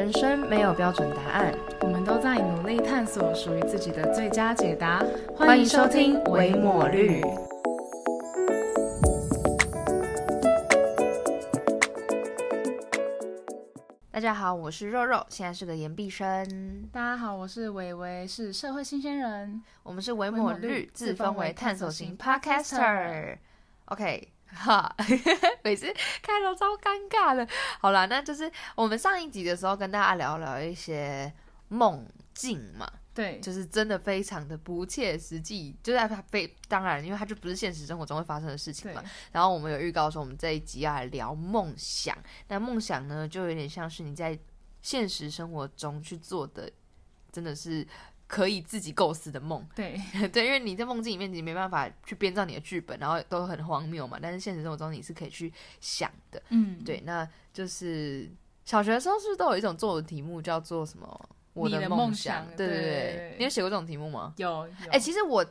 人生没有标准答案，我们都在努力探索属于自己的最佳解答。欢迎收听《维抹绿》。大家好，我是肉肉，现在是个研毕生。大家好，我是伟伟，是社会新鲜人。我们是维抹绿，自封为探索型 Podcaster。OK。哈，每次开头超尴尬的。好啦，那就是我们上一集的时候跟大家聊聊一些梦境嘛，对，就是真的非常的不切实际，就在非当然，因为它就不是现实生活中会发生的事情嘛。然后我们有预告说，我们这一集要来聊梦想。那梦想呢，就有点像是你在现实生活中去做的，真的是。可以自己构思的梦，对 对，因为你在梦境里面，你没办法去编造你的剧本，然后都很荒谬嘛。但是现实生活中你是可以去想的，嗯，对。那就是小学的时候是不是都有一种做的题目叫做什么？我的梦想，对对对。你有写过这种题目吗？有。哎，其实我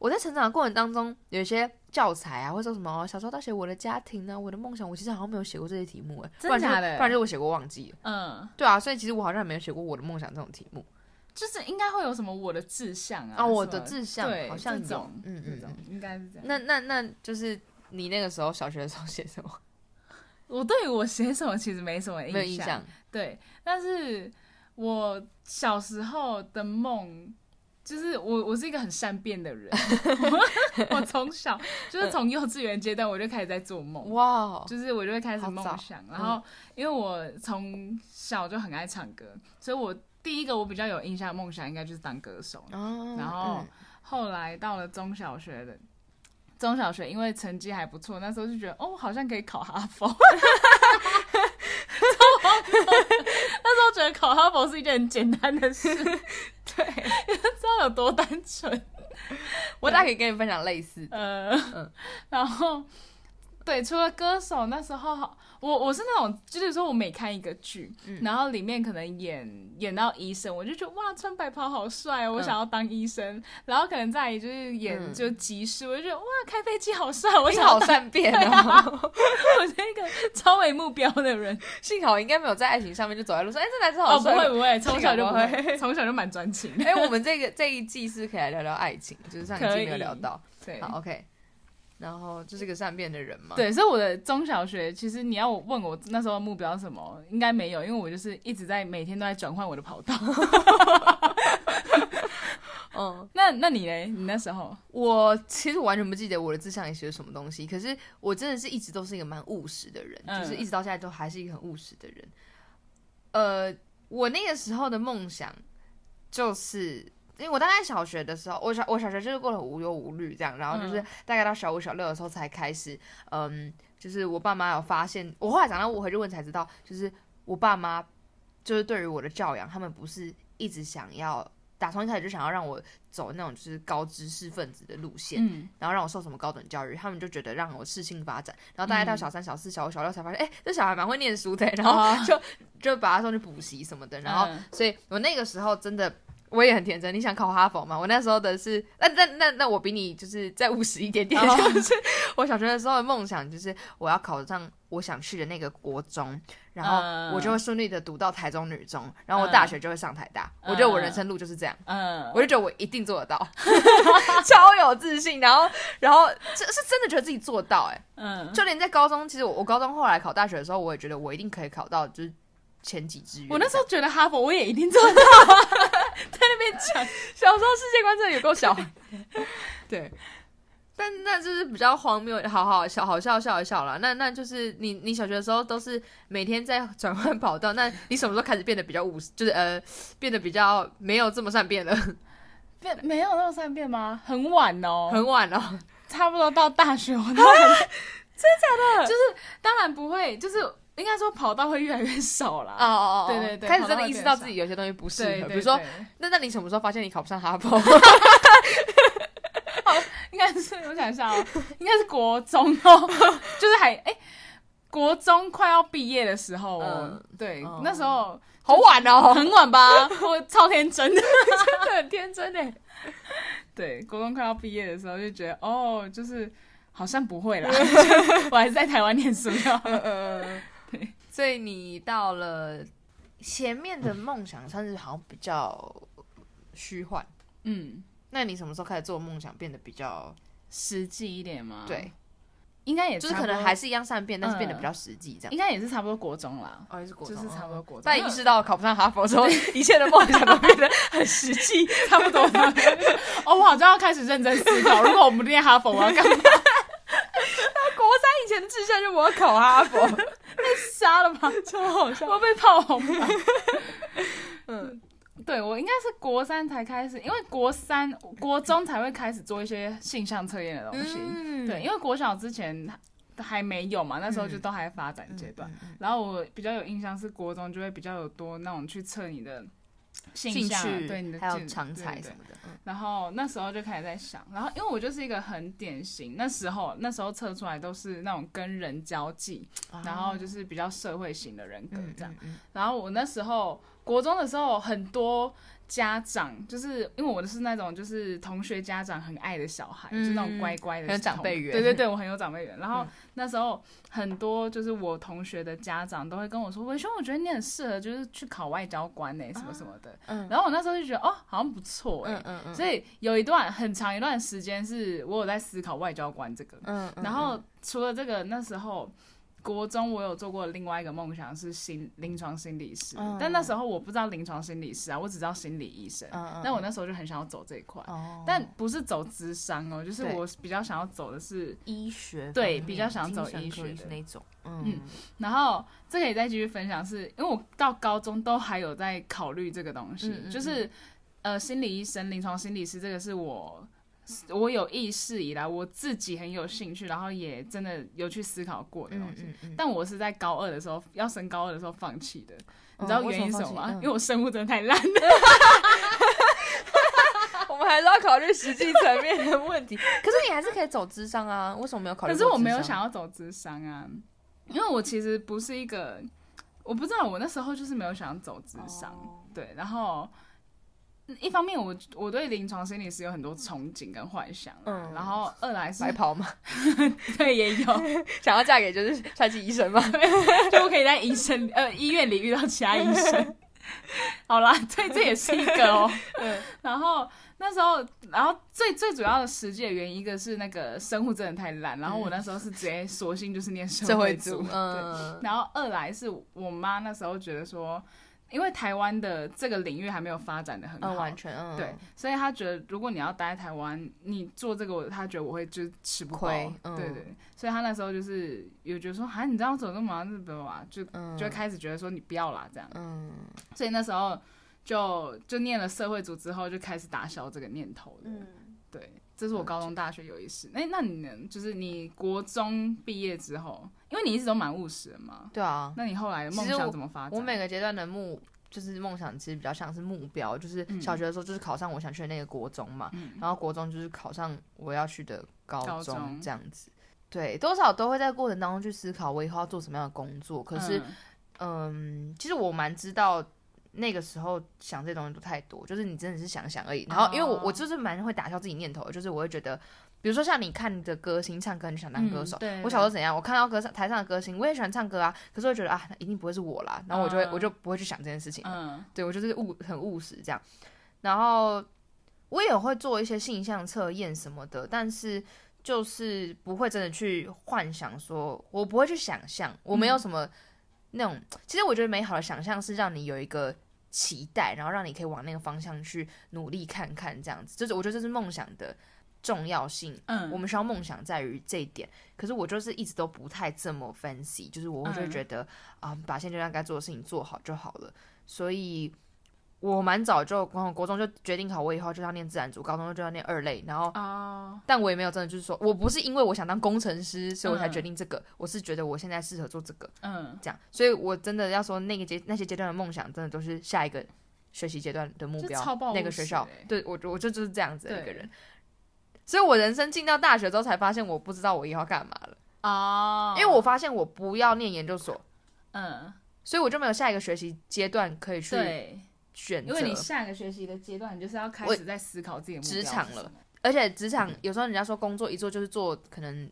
我在成长的过程当中，有一些教材啊，或者说什么小时候都写我的家庭呢，我的梦想，我其实好像没有写过这些题目，哎，真的假的？不然就我写过忘记了。嗯，对啊，所以其实我好像没有写过我的梦想这种题目。就是应该会有什么我的志向啊？哦，我的志向对，好像有，嗯嗯，应该是这样。那那那就是你那个时候小学的时候写什么？我对我写什么其实没什么印象，对。但是我小时候的梦，就是我我是一个很善变的人，我从小就是从幼稚园阶段我就开始在做梦，哇，就是我就会开始梦想。然后因为我从小就很爱唱歌，所以我。第一个我比较有印象的梦想应该就是当歌手，然后后来到了中小学的中小学，因为成绩还不错，那时候就觉得哦，好像可以考哈佛。那时候觉得考哈佛是一件很简单的事，对，知道有多单纯。我大概可以跟你分享类似，嗯，然后对，除了歌手，那时候。我我是那种，就是说我每看一个剧，然后里面可能演演到医生，我就觉得哇，穿白袍好帅，我想要当医生。然后可能再就是演就急事，我就觉得哇，开飞机好帅，我想好善变哦。我是一个超为目标的人，幸好应该没有在爱情上面就走在路上。哎，这男生好帅，哦不会不会，从小就不会，从小就蛮专情。哎，我们这个这一季是可以来聊聊爱情，就是上一季没有聊到。对，好，OK。然后就是个善变的人嘛。对，所以我的中小学，其实你要问我那时候目标什么，应该没有，因为我就是一直在每天都在转换我的跑道。嗯，那那你嘞？你那时候？我其实完全不记得我的志向里写什么东西，可是我真的是一直都是一个蛮务实的人，就是一直到现在都还是一个很务实的人。呃，我那个时候的梦想就是。因为我大概小学的时候，我小我小学就是过得无忧无虑这样，然后就是大概到小五小六的时候才开始，嗯，就是我爸妈有发现，我后来长大我回去问才知道，就是我爸妈就是对于我的教养，他们不是一直想要打从一开始就想要让我走那种就是高知识分子的路线，然后让我受什么高等教育，他们就觉得让我适性发展，然后大概到小三小四小五小六才发现，哎，这小孩蛮会念书的，然后就就把他送去补习什么的，然后所以我那个时候真的。我也很天真，你想考哈佛吗？我那时候的是，那那那那我比你就是再务实一点点，就是 我小学的时候的梦想就是我要考上我想去的那个国中，然后我就会顺利的读到台中女中，然后我大学就会上台大。我觉得我人生路就是这样，嗯，我就觉得我一定做得到，超有自信，然后然后这是真的觉得自己做到，哎，嗯，就连在高中，其实我我高中后来考大学的时候，我也觉得我一定可以考到，就是。前几志愿，我那时候觉得哈佛我也一定做到，在那边讲，小时候世界观真的有够小，对，但那就是比较荒谬，好好笑，好笑笑一笑了。那那就是你你小学的时候都是每天在转换跑道，那你什么时候开始变得比较务实，就是呃变得比较没有这么善变了？变没有那么善变吗？很晚哦，很晚哦，差不多到大学，真的假的？就是当然不会，就是。应该说跑道会越来越少了。哦哦哦，对对对，开始真的意识到自己有些东西不适合。比如说，那那你什么时候发现你考不上哈佛？应该是我想一下哦，应该是国中哦，就是还哎，国中快要毕业的时候，对，那时候好晚哦，很晚吧？我超天真的，真的很天真哎。对，国中快要毕业的时候就觉得，哦，就是好像不会啦，我还是在台湾念书。对，所以你到了前面的梦想算是好像比较虚幻，嗯，那你什么时候开始做梦想变得比较实际一点吗？对，应该也就是可能还是一样善变，但是变得嗯比较实际这样。应该也是差不多国中啦。哦，也是国就是差不多国中但意识到考不上哈佛之后，一切的梦想都变得很实际。差不多。哦，我好像要开始认真思考，如果我不念哈佛，我要干嘛？国三以前的志向就我要考哈佛，瞎了吧？超好笑。我要被炮轰了？嗯，对我应该是国三才开始，因为国三、国中才会开始做一些性向测验的东西。嗯对，因为国小之前还没有嘛，那时候就都还发展阶段。然后我比较有印象是国中就会比较有多那种去测你的性兴，趣对你的还有长才什么的，嗯然后那时候就开始在想，然后因为我就是一个很典型，那时候那时候测出来都是那种跟人交际，然后就是比较社会型的人格这样。嗯然后我那时候国中的时候，很多家长就是因为我的是那种就是同学家长很爱的小孩，嗯。就是那种乖乖的很有同长辈缘。对对对，我很有长辈缘。然后嗯。那时候很多就是我同学的家长都会跟我说：“文兄，我觉得你很适合就是去考外交官呢、什么什么的。嗯。然后我那时候就觉得哦，好像不错哎、嗯嗯嗯，所以有一段很长一段时间是我有在思考外交官这个。嗯，嗯。然后除了这个，那时候国中我有做过另外一个梦想是心临床心理师，嗯。但那时候我不知道临床心理师啊，我只知道心理医生。嗯嗯但我那时候就很想要走这一块，哦。但不是走智商哦，就是我比较想要走的是，医学对比较想走精神科医学的那种，嗯。嗯。然后这个也再继续分享是，因为我到高中都还有在考虑这个东西，就是呃心理医生、临床心理师这个是我。我有意识以来，我自己很有兴趣，然后也真的有去思考过的东西。嗯嗯但我是在高二的时候，要升高二的时候放弃的。你知嗯道原因是什么吗？因为我生物真的太烂了。我们还是要考虑实际层面的问题。可是你还是可以走智商啊，为什么没有考虑？可是我没有想，要走智商啊，因为我其实不是一个，我不知道我那时候就是没有想走智商。哦对，然后一方面我我对临床心理师有很多憧憬跟幻想啊，嗯然后二来是白跑嘛？对也有，想要嫁给就是帅气医生嘛？就我可以在医生呃医院里遇到其他医生。好啦，这这也是一个哦。嗯然后那时候，然后最最主要的实际的原因，一个是那个生物真的太烂，然后我那时候是直接索性就是念社社会组，组，对。嗯，然后二来是我妈那时候觉得说，因为台湾的这个领域还没有发展的很好，嗯，完全，嗯，对，所以他觉得如果你要待在台湾，你做这个，我她觉得我会就是吃不饱亏，嗯。对。对，所以他那时候就是有觉得说，哈，你这样走那么忙，日本嘛，就嗯，就会开始觉得说你不要啦这样，嗯，所以那时候就就念了社会组之后，就开始打消这个念头了。嗯，对，这是我高中、大学有一事。哎、那你呢？就是你国中毕业之后，因为你一直都蛮务实的嘛，对啊，那你后来的梦想怎么发展？我每个阶段的目就是梦想，其实比较像是目标，就是嗯小学的时候就是考上我想去的那个国中嘛，嗯然后国中就是考上我要去的高高中中这样子。对，多少都会在过程当中去思考我以后要做什么样的工作。可是，嗯嗯，其实我蛮知道那个时候想这些东西都太多，就是你真的是想想而已。然后，因为我哦我就是蛮会打消自己念头的，就是我会觉得，比如说像你看的歌星唱歌，你就想当歌手。嗯对我小时候怎样？我看到歌上台上的歌星，我也喜欢唱歌啊，可是我觉得啊，那一定不会是我啦，然后我就会、嗯我就不会去想这件事情。嗯对我就是务很务实这样，然后我也会做一些性向测验什么的，但是就是不会真的去幻想说，我不会去想象，我没有什么那种。其实我觉得美好的想象是让你有一个期待，然后让你可以往那个方向去努力看看，这样子。就是我觉得这是梦想的重要性。嗯，我们需要梦想在于这一点，可是我就是一直都不太这么 fancy，就是我会觉得啊、把现阶段该做的事情做好就好了。所以我蛮早就国国中就决定好，我以后就要念自然组，高中就要念二类，然后哦，但我也没有真的就是说我不是因为我想当工程师，所以我才嗯决定这个，我是觉得我现在适合做这个嗯。这样，所以我真的要说那个阶那些阶段的梦想，真的都是下一个学习阶段的目标那个学校。对我我就就是这样子的一个人。所以我人生进到大学之后，才发现我不知道我以后要干嘛了，哦，因为我发现我不要念研究所，嗯。所以我就没有下一个学习阶段可以去对，选择。因为你下个学习的阶段，你就是要开始在思考自己的职场了。而且职场有时候人家说工作一做就是做可能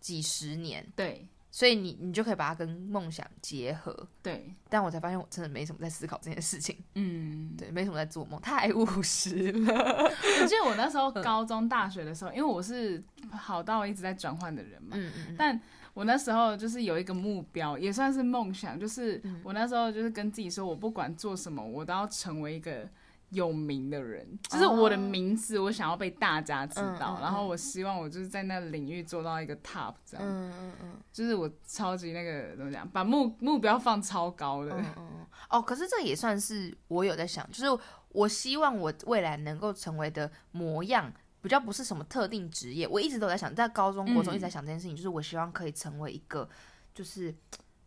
几十年，对，所以你你就可以把它跟梦想结合。对，但我才发现我真的没什么在思考这件事情。嗯，对，没什么在做梦，太务实了。我记得我那时候 高中、大学的时候，因为我是好到一直在转换的人嘛，嗯嗯但我那时候就是有一个目标，也算是梦想，就是我那时候就是跟自己说，我不管做什么，我都要成为一个有名的人，就是我的名字，我想要被大家知道，然后我希望我就是在那个领域做到一个 top，这样，嗯嗯嗯。就是我超级那个怎么讲，把目目标放超高的，嗯嗯。哦，可是这也算是我有在想，就是我希望我未来能够成为的模样。比较不是什么特定职业，我一直都在想，在高中、国中一直在想这件事情，就是我希望可以成为一个，就是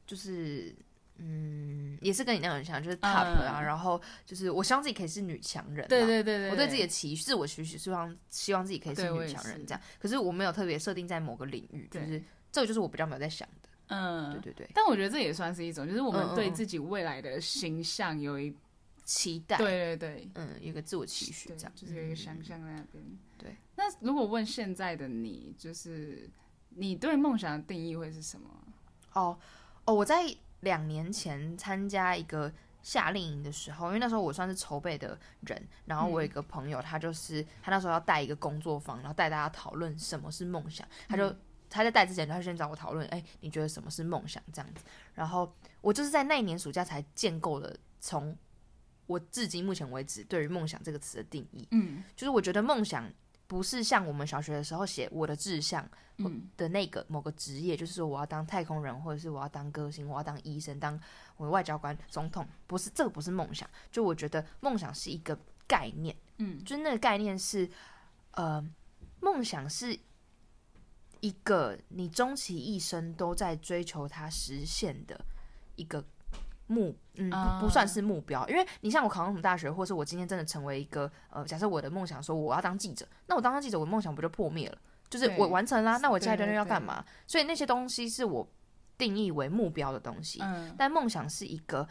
就是嗯，也是跟你那样很像，就是 top 啊，然后就是我希望自己可以是女强人，对对对对，我对自己的期自我期许，希望希望自己可以是女强人这样，可是我没有特别设定在某个领域，就是这个就是我比较没有在想的，嗯，对对对，但我觉得这也算是一种，就是我们对自己未来的形象有一期待，对对对，嗯，有个自我期许，这样。就是有一个想象在那边。对，那如果问现在的你，就是你对梦想的定义会是什么？哦哦，我在两年前参加一个夏令营的时候，因为那时候我算是筹备的人，然后我有一个朋友，他就是他那时候要带一个工作坊，然后带大家讨论什么是梦想，他就。他在带之前，他先找我讨论，哎，你觉得什么是梦想？这样子，然后我就是在那一年暑假才建构了从我至今目前为止对于梦想这个词的定义。嗯，就是我觉得梦想不是像我们小学的时候写我的志向的那个某个职业，就是说我要当太空人，或者是我要当歌星，我要当医生，当我的外交官、总统，不是这个不是梦想。就我觉得梦想是一个概念，嗯，就是那个概念是，呃，梦想是一个你终其一生都在追求它实现的一个。目嗯不不算是目标，因为你像我考上什么大学，或是我今天真的成为一个呃，假设我的梦想说我要当记者，那我当上记者，我的梦想不就破灭了？就是我完成啦，那我下一段要干嘛？所以那些东西是我定义为目标的东西，但梦想是一个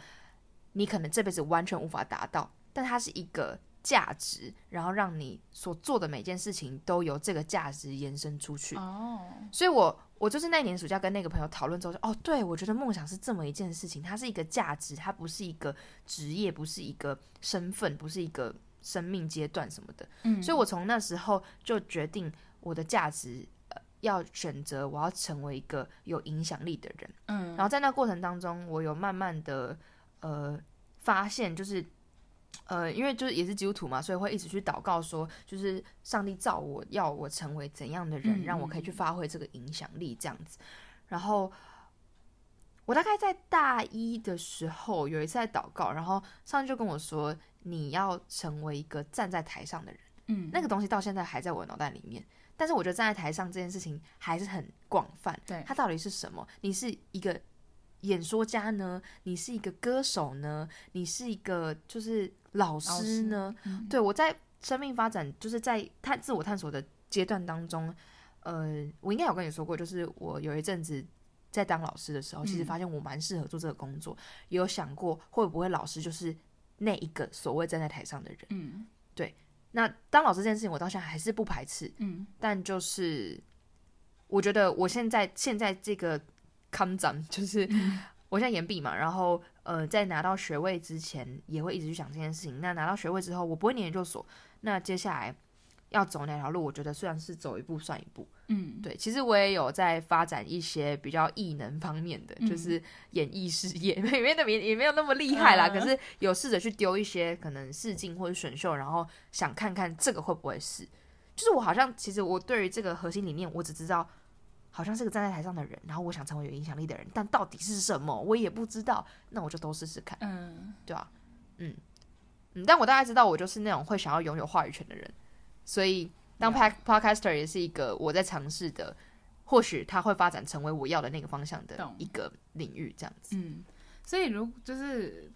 你可能这辈子完全无法达到，但它是一个价值，然后让你所做的每件事情都由这个价值延伸出去。哦，所以我。我就是那年暑假跟那个朋友讨论之后，哦，对我觉得梦想是这么一件事情，它是一个价值，它不是一个职业，不是一个身份，不是一个生命阶段什么的。嗯，所以我从那时候就决定我的价值，呃，要选择我要成为一个有影响力的人。嗯，然后在那过程当中，我有慢慢的呃发现，就是。呃，因为就是也是基督徒嘛，所以会一直去祷告，说就是上帝造我要我成为怎样的人，让我可以去发挥这个影响力这样子。然后我大概在大一的时候有一次在祷告，然后上帝就跟我说，你要成为一个站在台上的人。嗯，那个东西到现在还在我脑袋里面，但是我觉得站在台上这件事情还是很广泛。对，它到底是什么？你是一个。演说家呢？你是一个歌手呢？你是一个就是老师呢？对我在生命发展，就是在探自我探索的阶段当中，呃，我应该有跟你说过，就是我有一阵子在当老师的时候，其实发现我蛮适合做这个工作，也有想过会不会老师就是那一个所谓站在台上的人。嗯，对。那当老师这件事情，我到现在还是不排斥。嗯，但就是我觉得我现在现在这个。康展就是我现在研毕嘛，然后呃，在拿到学位之前也会一直去想这件事情。那拿到学位之后，我不会念研究所，那接下来要走哪条路？我觉得虽然是走一步算一步，嗯，对。其实我也有在发展一些比较艺能方面的，就是演艺事业，里面的也也没有那么厉害啦。可是有试着去丢一些可能试镜或者选秀，然后想看看这个会不会是。就是我好像其实我对于这个核心理念，我只知道。好像是个站在台上的人，然后我想成为有影响力的人，但到底是什么，我也不知道。那我就都试试看，嗯，对吧？嗯嗯，但我大概知道，我就是那种会想要拥有话语权的人，所以当 pod podcaster 也是一个我在尝试的，或许他会发展成为我要的那个方向的一个领域，这样子。嗯，所以如就是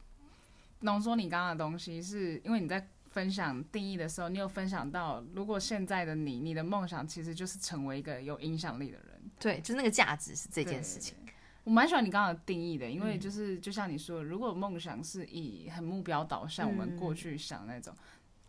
浓缩你刚刚的东西，是因为你在。分享定义的时候，你有分享到，如果现在的你，你的梦想其实就是成为一个有影响力的人。对，就是那个价值是这件事情。我蛮喜欢你刚刚的定义的，因为就是就像你说，如果梦想是以很目标导向，我们过去想那种，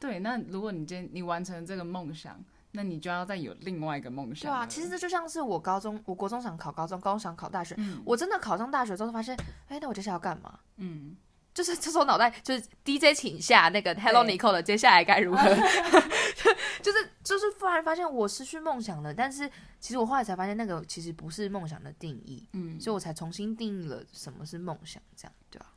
对，那如果你今天你完成这个梦想，那你就要再有另外一个梦想。对啊，其实这就像是我高中，我国中想考高中，高中想考大学。嗯我真的考上大学之后，发现，哎，那我接下来要干嘛？嗯，就是这时候脑袋就是 DJ 请下那个 Hello Nicole 的接下来该如何？就是就是突然发现我失去梦想了，但是其实我后来才发现那个其实不是梦想的定义，嗯，所以我才重新定义了什么是梦想，这样对吧、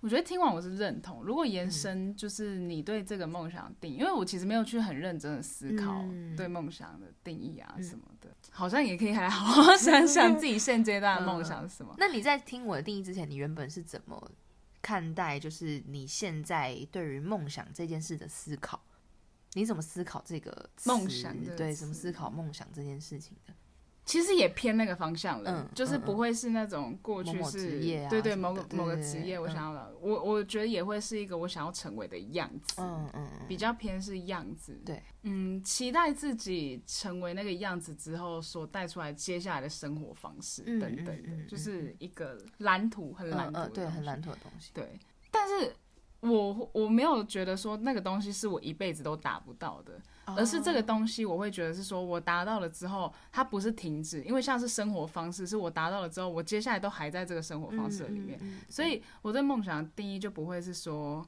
我觉得听完我是认同。如果延伸就是你对这个梦想的定义，因为我其实没有去很认真的思考嗯对梦想的定义啊什么的，好像也可以来好好 想想自己现阶段的梦想是什么。那你在听我的定义之前，你原本是怎么看待就是你现在对于梦想这件事的思考？你怎么思考这个梦想对，怎么思考梦想这件事情的？其实也偏那个方向了，嗯就是嗯不会是那种过去某某是对对某个某个对对职业，我嗯。想要的，我我觉得也会是一个我想要成为的样子，嗯嗯嗯，比较偏是样子。对，嗯，期待自己成为那个样子之后所带出来接下来的生活方式嗯等等的，就是一个蓝图，很蓝图的东西很蓝图的东西。对，但是我我没有觉得说那个东西是我一辈子都达不到的，而是这个东西我会觉得是说我达到了之后，它不是停止，因为像是生活方式，是我达到了之后，我接下来都还在这个生活方式里面，嗯嗯嗯所以我对梦想的定义就不会是说，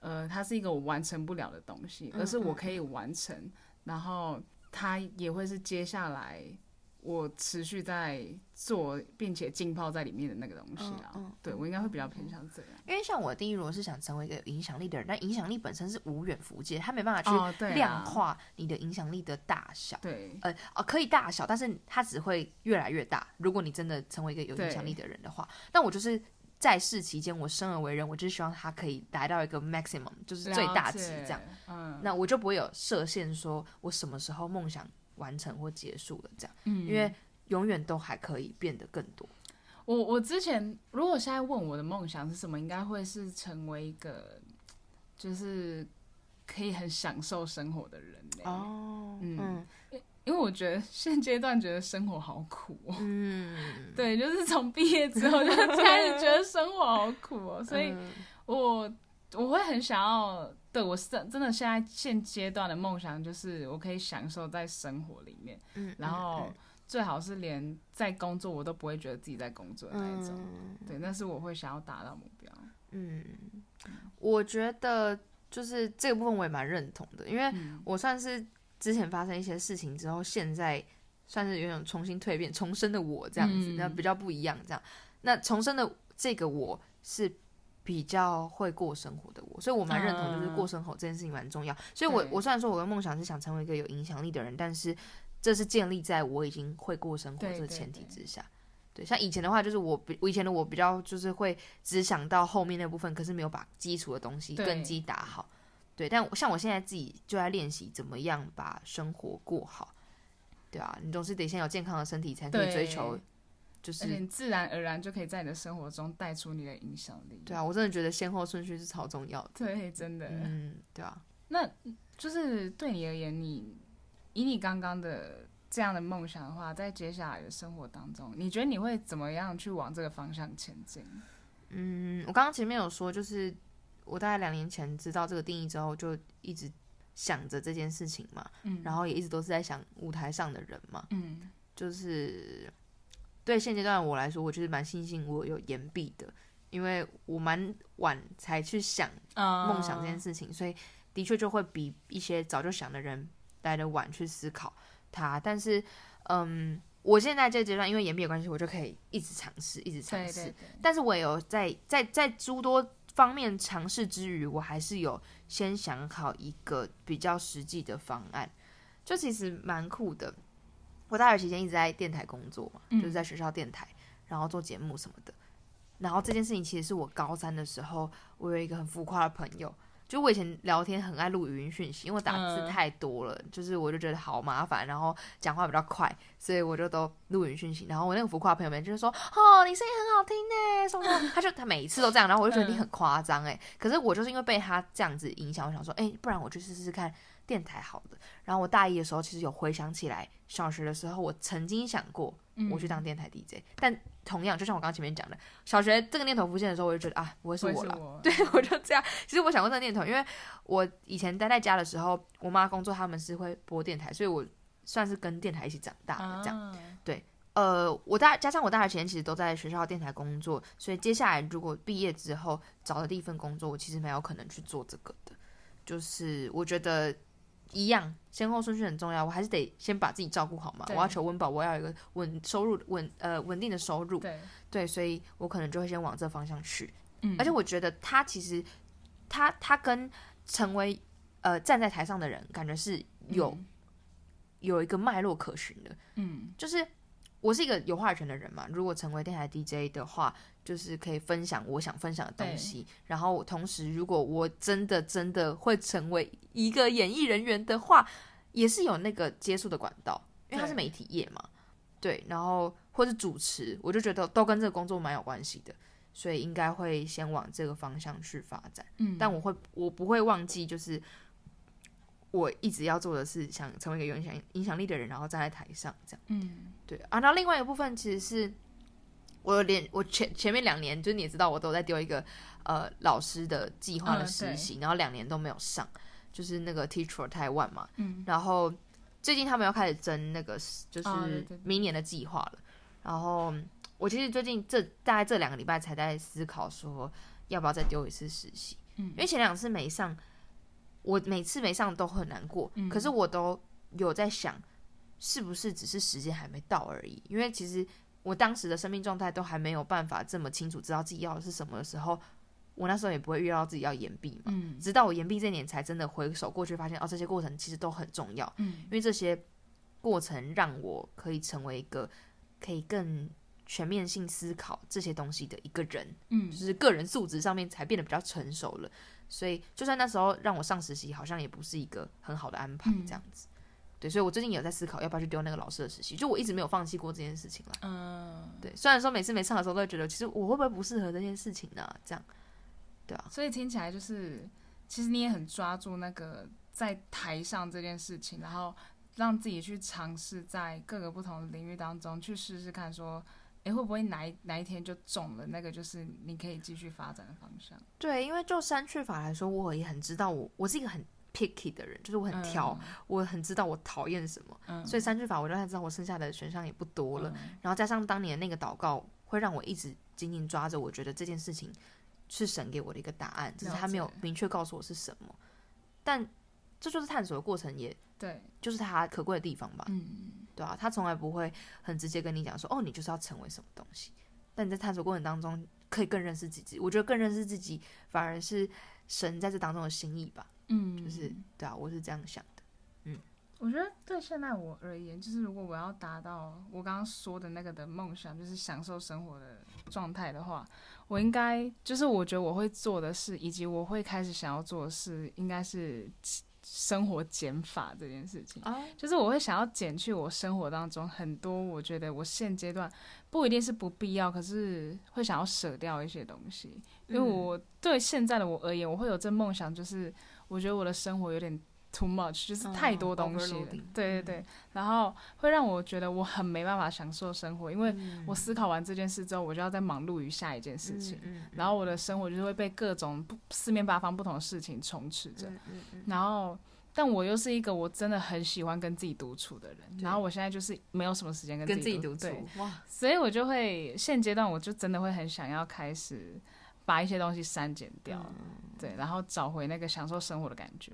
呃，它是一个我完成不了的东西，嗯而是我可以完成，然后它也会是接下来。我持续在做，并且浸泡在里面的那个东西啊，嗯嗯对我应该会比较偏向这样。因为像我的定义，如果是想成为一个有影响力的人，但影响力本身是无远弗届，他没办法去量化你的影响力的大小。对，呃哦，可以大小，但是它只会越来越大。如果你真的成为一个有影响力的人的话，那我就是在世期间，我生而为人，我就是希望他可以达到一个 maximum，就是最大值这样。嗯，那我就不会有设限，说我什么时候梦想完成或结束了这样，嗯。因为永远都还可以变得更多。我我之前如果现在问我的梦想是什么，应该会是成为一个就是可以很享受生活的人。哦嗯。嗯。因为我觉得现阶段觉得生活好苦、哦，嗯，对，就是从毕业之后就开始觉得生活好苦哦，所以嗯。我我会很想要，对我是真的现在现阶段的梦想就是我可以享受在生活里面，嗯然后最好是连在工作我都不会觉得自己在工作的那一种，嗯对，那是我会想要达到目标。嗯，我觉得就是这个部分我也蛮认同的，因为嗯我算是之前发生一些事情之后，现在算是有种重新蜕变、重生的我这样子，嗯那、比较不一样。这样，那重生的这个我是比较会过生活的我，所以我蛮认同，就是嗯过生活这件事情蛮重要。所以我对我虽然说我的梦想是想成为一个有影响力的人，但是这是建立在我已经会过生活这个前提之下。对，像以前的话，就是我比我以前的我比较就是会只想到后面那部分，可是没有把基础的东西根基打好。对，但像我现在自己就在练习怎么样把生活过好，对啊，你总是得先有健康的身体，才可以追求，就是你自然而然就可以在你的生活中带出你的影响力。对啊，我真的觉得先后顺序是超重要的。对，真的。嗯，对啊，那就是对你而言，你以你刚刚的这样的梦想的话，在接下来的生活当中，你觉得你会怎么样去往这个方向前进？嗯，我刚刚前面有说，就是我大概两年前知道这个定义之后，就一直想着这件事情嘛，嗯然后也一直都是在想舞台上的人嘛，嗯就是对现阶段我来说，我就是蛮庆幸我有延毕的，因为我蛮晚才去想啊梦想这件事情，所以的确就会比一些早就想的人来的晚去思考它。但是，嗯，我现在这阶段，因为延毕的关系，我就可以一直尝试，一直尝试。但是我也有在在在诸多方面尝试之余，我还是有先想好一个比较实际的方案，就其实蛮酷的。我大学期间一直在电台工作嘛，嗯就是在学校电台，然后做节目什么的。然后这件事情其实是我高三的时候，我有一个很浮夸的朋友，就我以前聊天很爱录语音讯息，因为打字嗯太多了，就是我就觉得好麻烦，然后讲话比较快，所以我就都录语音讯息。然后我那个浮夸朋友们就是说，哦，你声音很好听呢，什么什么，他就他每一次都这样，然后我就觉得你很夸张哎。可是我就是因为被他这样子影响，我想说，哎、不然我去试试看电台好的。然后我大一的时候，其实有回想起来，小学的时候我曾经想过我去当电台 DJ，但同样就像我刚刚前面讲的，小学这个念头浮现的时候，我就觉得啊，不会是我了。对，我就这样。其实我想过这个念头，因为我以前待在家的时候，我妈工作他们是会播电台，所以我算是跟电台一起长大的这样。对。呃，我大加上我大学前其实都在学校电台工作，所以接下来如果毕业之后找的第一份工作，我其实没有可能去做这个的。就是我觉得一样，先后顺序很重要，我还是得先把自己照顾好嘛。我要求温饱，我要有一个稳收入、稳呃稳定的收入。对对，所以我可能就会先往这方向去。嗯，而且我觉得他其实他他跟成为呃站在台上的人，感觉是有有一个脉络可循的。嗯，就是。我是一个有话语权的人嘛，如果成为电台 DJ 的话，就是可以分享我想分享的东西。然后同时，如果我真的真的会成为一个演艺人员的话，也是有那个接触的管道，因为它是媒体业嘛。对，然后或者主持，我就觉得都跟这个工作蛮有关系的，所以应该会先往这个方向去发展。嗯，但我会，我不会忘记，就是。我一直要做的是想成为一个有影响影响力的人，然后站在台上这样。嗯，对啊。然后另外一个部分其实是，我连我前前面两年，就是你也知道，我都在丢一个呃老师的计划的实习，然后两年都没有上，就是那个 Teach for Taiwan 嘛。嗯。然后最近他们要开始争那个就是明年的计划了。然后我其实最近这大概这两个礼拜才在思考说要不要再丢一次实习。嗯。因为前两次没上。我每次没上都很难过，可是我都有在想，是不是只是时间还没到而已？因为其实我当时的生命状态都还没有办法这么清楚知道自己要的是什么的时候，我那时候也不会预料到自己要延毕嘛。直到我延毕这年，才真的回首过去，发现哦，这些过程其实都很重要。嗯，因为这些过程让我可以成为一个可以更全面性思考这些东西的一个人。嗯，就是个人素质上面才变得比较成熟了。所以，就算那时候让我上实习，好像也不是一个很好的安排，这样子。对，所以我最近也有在思考，要不要去丢那个老师的实习。就我一直没有放弃过这件事情了。嗯，对。虽然说每次没上的时候，都会觉得，其实我会不会不适合这件事情呢？这样，对啊。所以听起来就是，其实你也很抓住那个在台上这件事情，然后让自己去尝试在各个不同的领域当中去试试看，说。哎，会不会哪一哪一天就中了？那个就是你可以继续发展的方向。对，因为就删去法来说，我也很知道我我是一个很 picky 的人，就是我很挑，我很知道我讨厌什么。所以三句法，我就才知道我剩下的选项也不多了。然后加上当年那个祷告，会让我一直紧紧抓着。我觉得这件事情是神给我的一个答案，只是他没有明确告诉我是什么。但这就是探索的过程，也对，就是他可贵的地方吧。嗯。对啊，他从来不会很直接跟你讲说，哦，你就是要成为什么东西。但你在探索过程当中，可以更认识自己。我觉得更认识自己，反而是神在这当中的心意吧。嗯，就是对啊，我是这样想的。嗯，我觉得对现在我而言，就是如果我要达到我刚刚说的那个的梦想，就是享受生活的状态的话，我应该就是我觉得我会做的事，以及我会开始想要做的事，应该是。生活减法这件事情，就是我会想要减去我生活当中很多，我觉得我现阶段不一定是不必要，可是会想要舍掉一些东西。因为我对现在的我而言，我会有这梦想，就是我觉得我的生活有点 too much，就是太多东西了。对对对，然后会让我觉得我很没办法享受生活，因为我思考完这件事之后，我就要再忙碌于下一件事情，然后我的生活就是会被各种不四面八方不同的事情充斥着，然后。但我又是一个我真的很喜欢跟自己独处的人，然后我现在就是没有什么时间跟自己独处，哇！所以我就会现阶段我就真的会很想要开始把一些东西删减掉，对，然后找回那个享受生活的感觉。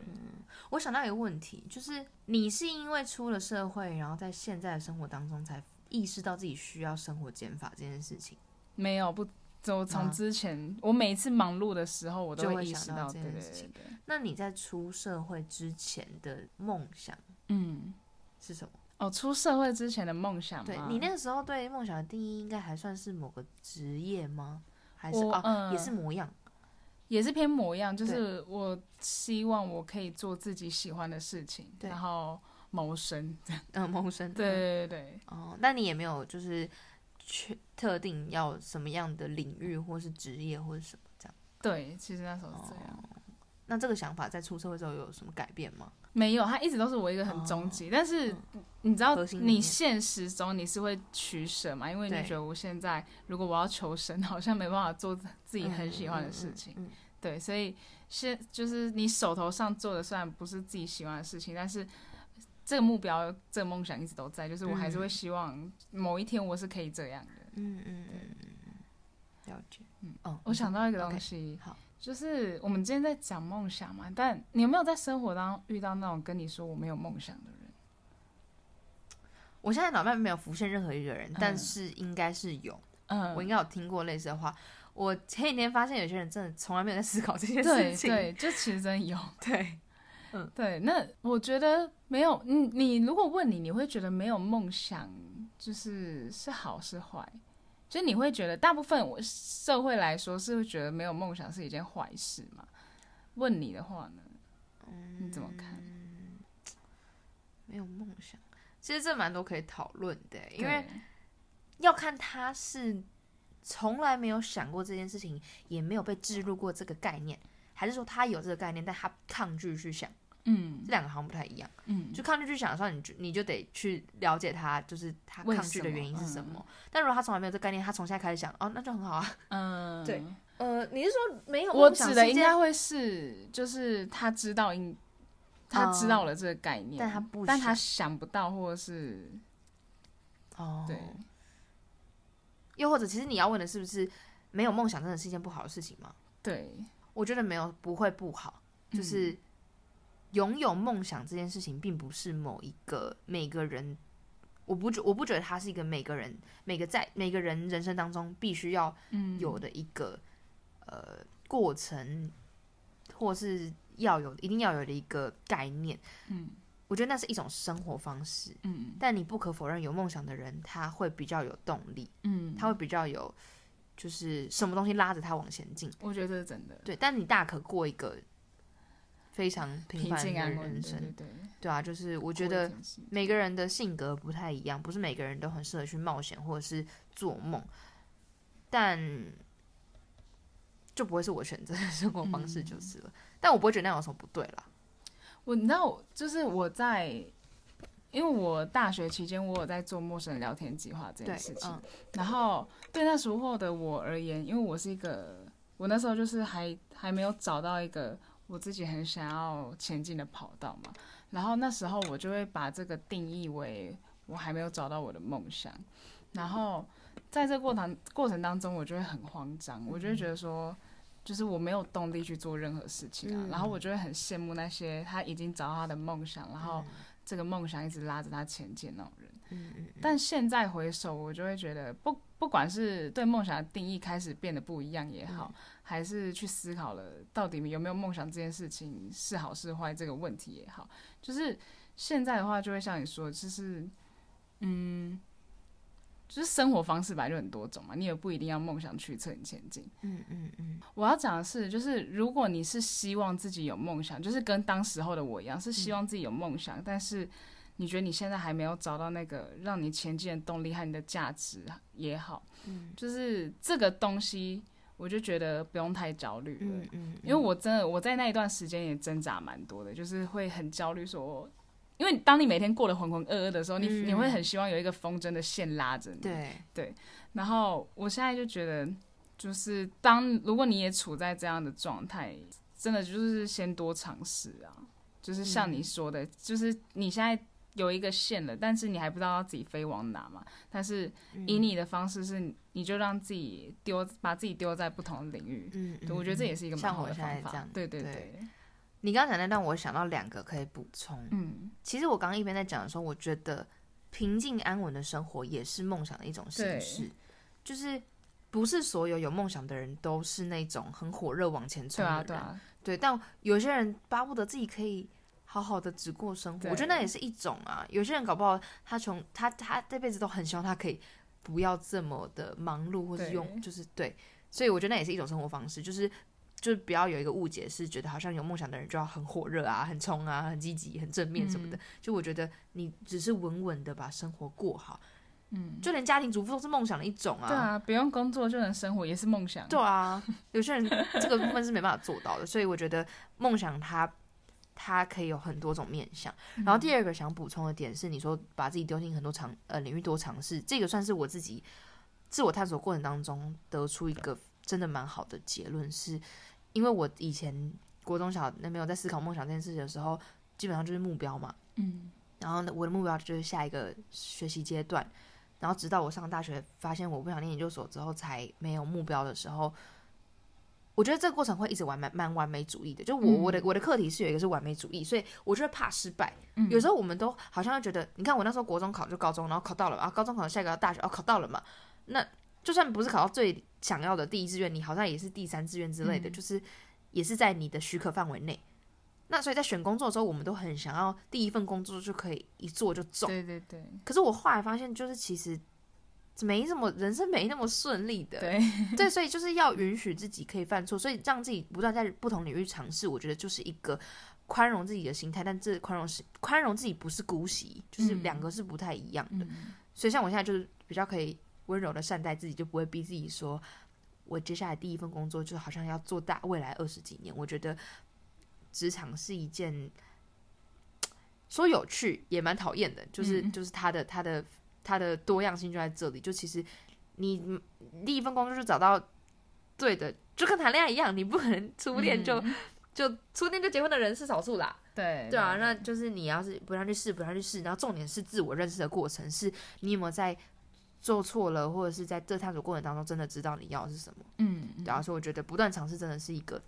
我想到一个问题，就是你是因为出了社会，然后在现在的生活当中才意识到自己需要生活减法这件事情？没有不。就从之前，我每一次忙碌的时候，我都会意识到这件事情。那你在出社会之前的梦想，嗯，是什么？哦，出社会之前的梦想，对你那个时候对梦想的定义，应该还算是某个职业吗？还是啊，也是模样，也是偏模样。就是我希望我可以做自己喜欢的事情，然后谋生，嗯，谋生。对对对。哦，那你也没有就是。确特定要什么样的领域，或是职业，或者什么这样？对，其实那时候是这样。那这个想法在出社会之后有什么改变吗？没有，它一直都是我一个很终极。但是你知道，你现实中你是会取舍嘛？因为你觉得我现在如果我要求生，好像没办法做自己很喜欢的事情。对，所以现就是你手头上做的虽然不是自己喜欢的事情，但是这个目标、这个梦想一直都在。就是我还是会希望某一天我是可以这样的。嗯嗯嗯嗯，了解。嗯哦，我想到一个东西。好。就是我们今天在讲梦想嘛，但你有没有在生活当中遇到那种跟你说我没有梦想的人？我现在脑袋没有浮现任何一个人，但是应该是有。嗯，我应该有听过类似的话。我前几天发现有些人真的从来没有在思考这些事情。对，就其实真有。对，嗯，对。那我觉得没有，你你如果问你，你会觉得没有梦想就是是好是坏？就你会觉得，大部分我社会来说是会觉得没有梦想是一件坏事嘛？问你的话呢，你怎么看？没有梦想，其实这蛮多可以讨论的，因为要看他是从来没有想过这件事情，也没有被植入过这个概念，还是说他有这个概念，但他抗拒去想。嗯，这两个好像不太一样。嗯，就抗拒去想的时候，你就你就得去了解他，就是他抗拒的原因是什么。但如果他从来没有这概念，他从现在开始想，哦，那就很好啊。嗯，对。呃，你是说没有？我指的应该会是，就是他知道应，他知道了这个概念，但他不，但他想不到，或者是，哦，对。又或者，其实你要问的是不是没有梦想真的是一件不好的事情吗？对，我觉得没有不会不好，就是。拥有梦想这件事情，并不是某一个每个人，我不觉我不觉得它是一个每个人每个在每个人人生当中必须要有的一个呃过程，或是要有一定要有的一个概念。嗯，我觉得那是一种生活方式。嗯，但你不可否认，有梦想的人他会比较有动力。嗯，他会比较有就是什么东西拉着他往前进。我觉得这是真的。对，但你大可过一个。非常平凡的人生，对啊，就是我觉得每个人的性格不太一样，不是每个人都很适合去冒险或者是做梦，但就不会是我选择的生活方式就是了。但我不会觉得那有什么不对啦。我你知道，就是我在，因为我大学期间我有在做陌生人聊天计划这件事情，然后对那时候的我而言，因为我是一个，我那时候就是还还没有找到一个。我自己很想要前进的跑道嘛，然后那时候我就会把这个定义为我还没有找到我的梦想，然后在这过程过程当中，我就会很慌张，我就会觉得说，就是我没有动力去做任何事情啊，然后我就会很羡慕那些他已经找到他的梦想，然后这个梦想一直拉着他前进那种人。嗯嗯。但现在回首，我就会觉得，不不管是对梦想的定义开始变得不一样也好。还是去思考了，到底有没有梦想这件事情是好是坏这个问题也好，就是现在的话，就会像你说，就是，嗯，就是生活方式本来就很多种嘛，你也不一定要梦想驱策你前进。嗯嗯嗯。我要讲的是，就是如果你是希望自己有梦想，就是跟当时候的我一样，是希望自己有梦想，但是你觉得你现在还没有找到那个让你前进的动力和你的价值也好，嗯，就是这个东西。我就觉得不用太焦虑了，嗯嗯，因为我真的我在那一段时间也挣扎蛮多的，就是会很焦虑，说，因为当你每天过得浑浑噩噩的时候，你你会很希望有一个风筝的线拉着你，对对。然后我现在就觉得，就是当如果你也处在这样的状态，真的就是先多尝试啊，就是像你说的，就是你现在。有一个线了，但是你还不知道要自己飞往哪嘛？但是以你的方式是，你就让自己丢，把自己丢在不同的领域。嗯，我觉得这也是一个蛮好的方法。对对对。你刚才那段，我想到两个可以补充。嗯，其实我刚刚一边在讲的时候，我觉得平静安稳的生活也是梦想的一种形式。就是不是所有有梦想的人都是那种很火热往前冲的人。对啊，对。但有些人巴不得自己可以。好好的只过生活，我觉得那也是一种啊。有些人搞不好，他从他他这辈子都很希望他可以不要这么的忙碌，或是用就是对。所以我觉得那也是一种生活方式，就是就是不要有一个误解，是觉得好像有梦想的人就要很火热啊、很冲啊、很积极、很正面什么的。就我觉得你只是稳稳的把生活过好，嗯，就连家庭主妇都是梦想的一种啊。对啊，不用工作就能生活也是梦想。对啊，有些人这个部分是没办法做到的，所以我觉得梦想它它可以有很多种面向。然后第二个想补充的点是，你说把自己丢进很多尝呃领域多尝试，这个算是我自己自我探索过程当中得出一个真的蛮好的结论，是因为我以前国中小那没有在思考梦想这件事情的时候，基本上就是目标嘛，嗯。然后，我的目标就是下一个学习阶段，然后直到我上大学发现我不想念研究所之后，才没有目标的时候，我觉得这个过程会一直完蛮蛮完美主义的。就我我的我的课题是有一个是完美主义，所以我就会怕失败。有时候我们都好像觉得，你看我那时候国中考就高中，然后考到了啊，高中考下一个大学哦，考到了嘛。那就算不是考到最想要的第一志愿，你好像也是第三志愿之类的，就是也是在你的许可范围内。那所以在选工作的时候，我们都很想要第一份工作就可以一做就中。对对对。可是我后来发现，就是其实没什么人生没那么顺利的。对 对，所以就是要允许自己可以犯错，所以让自己不断在不同领域尝试。我觉得就是一个宽容自己的心态，但这宽容是宽容自己不是姑息，就是两个是不太一样的。所以像我现在就是比较可以温柔的善待自己，就不会逼自己说，我接下来第一份工作就好像要做大未来二十几年。我觉得。职场是一件 说有趣也蛮讨厌的，就是就是他的他的他的多样性就在这里。就其实你第一份工作就找到对的，就跟谈恋爱一样，你不可能初恋就 就初恋就结婚的人是少数啦。对对啊，那就是你要是不让去试，不让去试，然后重点是自我认识的过程，是你有没有在做错了，或者是在这探索过程当中真的知道你要的是什么？嗯，对啊，所以我觉得不断尝试真的是一个。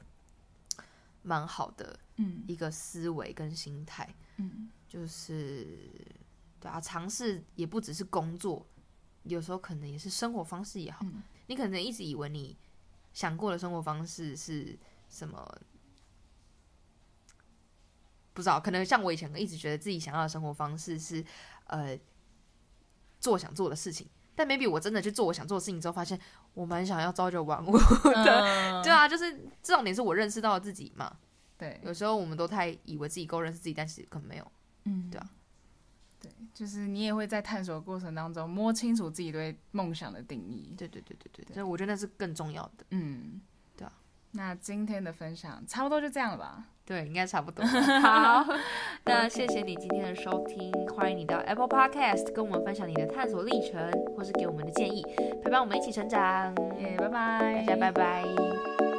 蛮好的，嗯，一个思维跟心态，嗯，就是对啊，尝试也不只是工作，有时候可能也是生活方式也好。你可能一直以为你想过的生活方式是什么，不知道，可能像我以前一直觉得自己想要的生活方式是，呃，做想做的事情。但 maybe 我真的去做我想做的事情之后，发现我蛮想要朝九晚五的，对啊，就是这种点是我认识到自己嘛。对，有时候我们都太以为自己够认识自己，但是可能没有。嗯，对啊，对，就是你也会在探索过程当中摸清楚自己对梦想的定义。对对对对对，所以我觉得那是更重要的。嗯，对啊。那今天的分享差不多就这样了吧？对，应该差不多。好，那谢谢你今天的收听，欢迎你到 Apple Podcast 跟我们分享你的探索历程，或是给我们的建议，陪伴我们一起成长。耶，拜拜，大家拜拜。